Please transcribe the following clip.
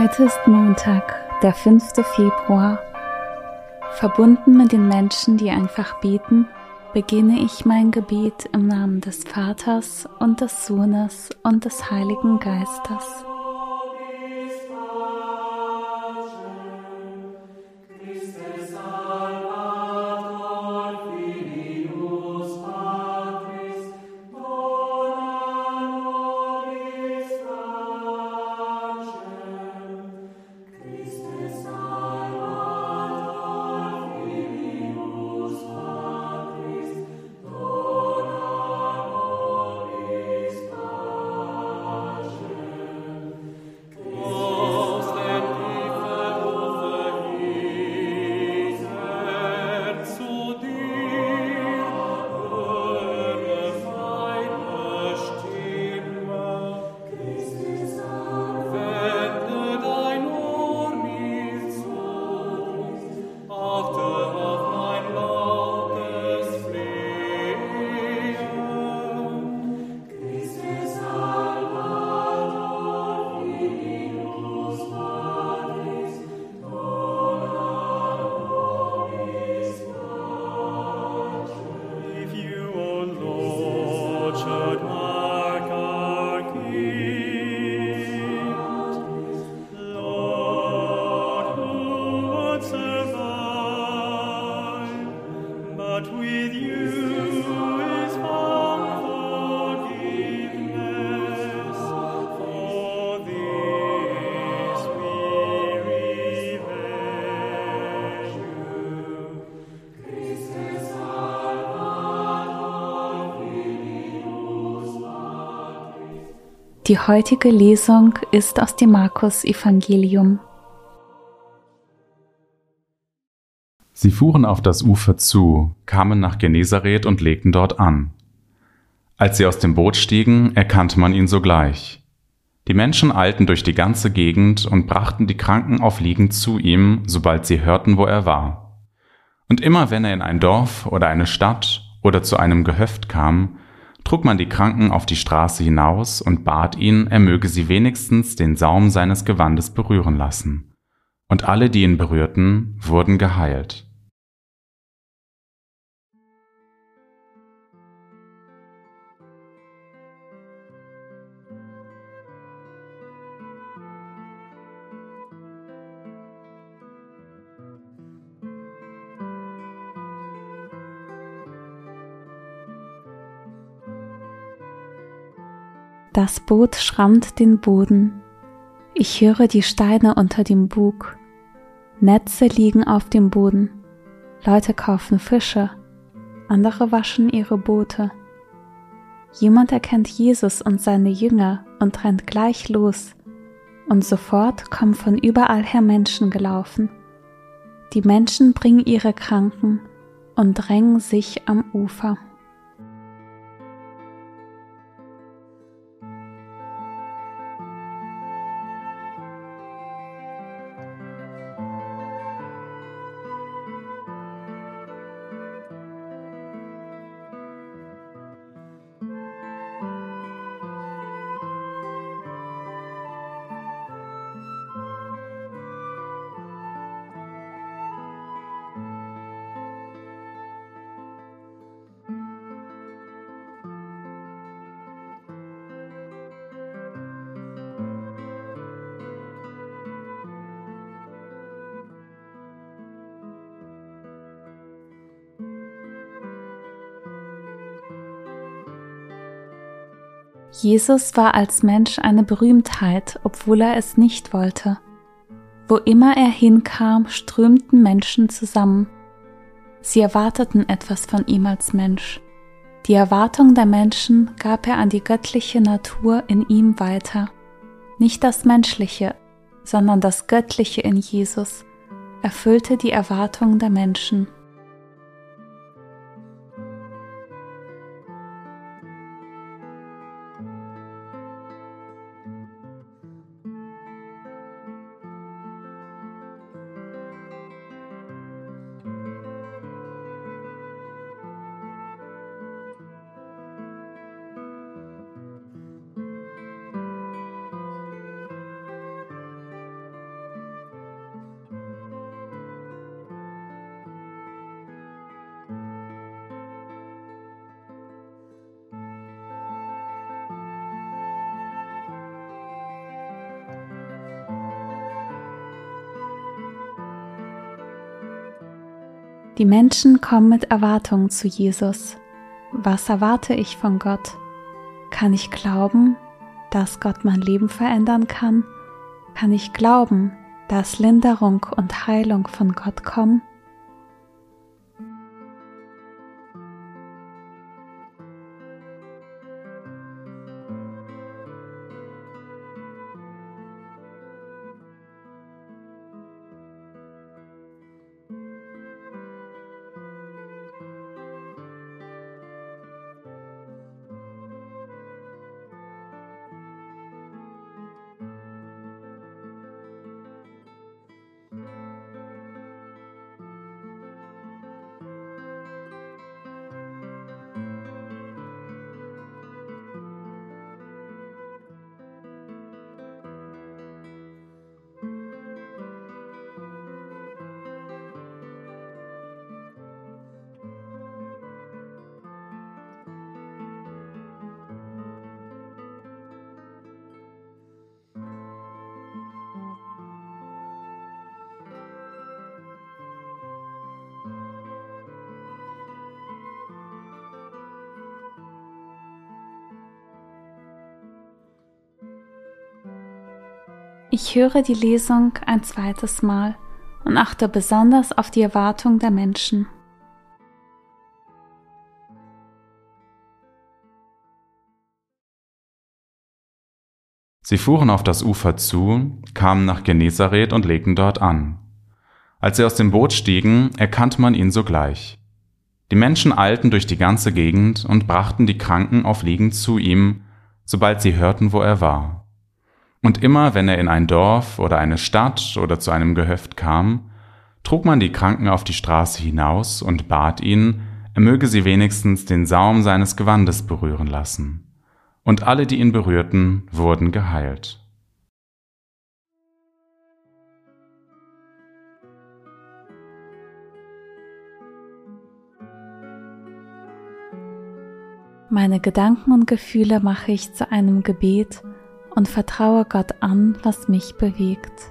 Heute ist Montag, der 5. Februar. Verbunden mit den Menschen, die einfach beten, beginne ich mein Gebet im Namen des Vaters und des Sohnes und des Heiligen Geistes. Die heutige Lesung ist aus dem Markus Evangelium. Sie fuhren auf das Ufer zu, kamen nach Genezareth und legten dort an. Als sie aus dem Boot stiegen, erkannte man ihn sogleich. Die Menschen eilten durch die ganze Gegend und brachten die Kranken auf Liegen zu ihm, sobald sie hörten, wo er war. Und immer wenn er in ein Dorf oder eine Stadt oder zu einem Gehöft kam, trug man die Kranken auf die Straße hinaus und bat ihn, er möge sie wenigstens den Saum seines Gewandes berühren lassen. Und alle, die ihn berührten, wurden geheilt. Das Boot schrammt den Boden. Ich höre die Steine unter dem Bug. Netze liegen auf dem Boden. Leute kaufen Fische. Andere waschen ihre Boote. Jemand erkennt Jesus und seine Jünger und rennt gleich los. Und sofort kommen von überall her Menschen gelaufen. Die Menschen bringen ihre Kranken und drängen sich am Ufer. Jesus war als Mensch eine Berühmtheit, obwohl er es nicht wollte. Wo immer er hinkam, strömten Menschen zusammen. Sie erwarteten etwas von ihm als Mensch. Die Erwartung der Menschen gab er an die göttliche Natur in ihm weiter. Nicht das Menschliche, sondern das Göttliche in Jesus erfüllte die Erwartung der Menschen. Die Menschen kommen mit Erwartungen zu Jesus. Was erwarte ich von Gott? Kann ich glauben, dass Gott mein Leben verändern kann? Kann ich glauben, dass Linderung und Heilung von Gott kommen? Ich höre die Lesung ein zweites Mal und achte besonders auf die Erwartung der Menschen. Sie fuhren auf das Ufer zu, kamen nach Genezareth und legten dort an. Als sie aus dem Boot stiegen, erkannte man ihn sogleich. Die Menschen eilten durch die ganze Gegend und brachten die Kranken auf Liegen zu ihm, sobald sie hörten, wo er war. Und immer wenn er in ein Dorf oder eine Stadt oder zu einem Gehöft kam, trug man die Kranken auf die Straße hinaus und bat ihn, er möge sie wenigstens den Saum seines Gewandes berühren lassen. Und alle, die ihn berührten, wurden geheilt. Meine Gedanken und Gefühle mache ich zu einem Gebet, und vertraue Gott an, was mich bewegt.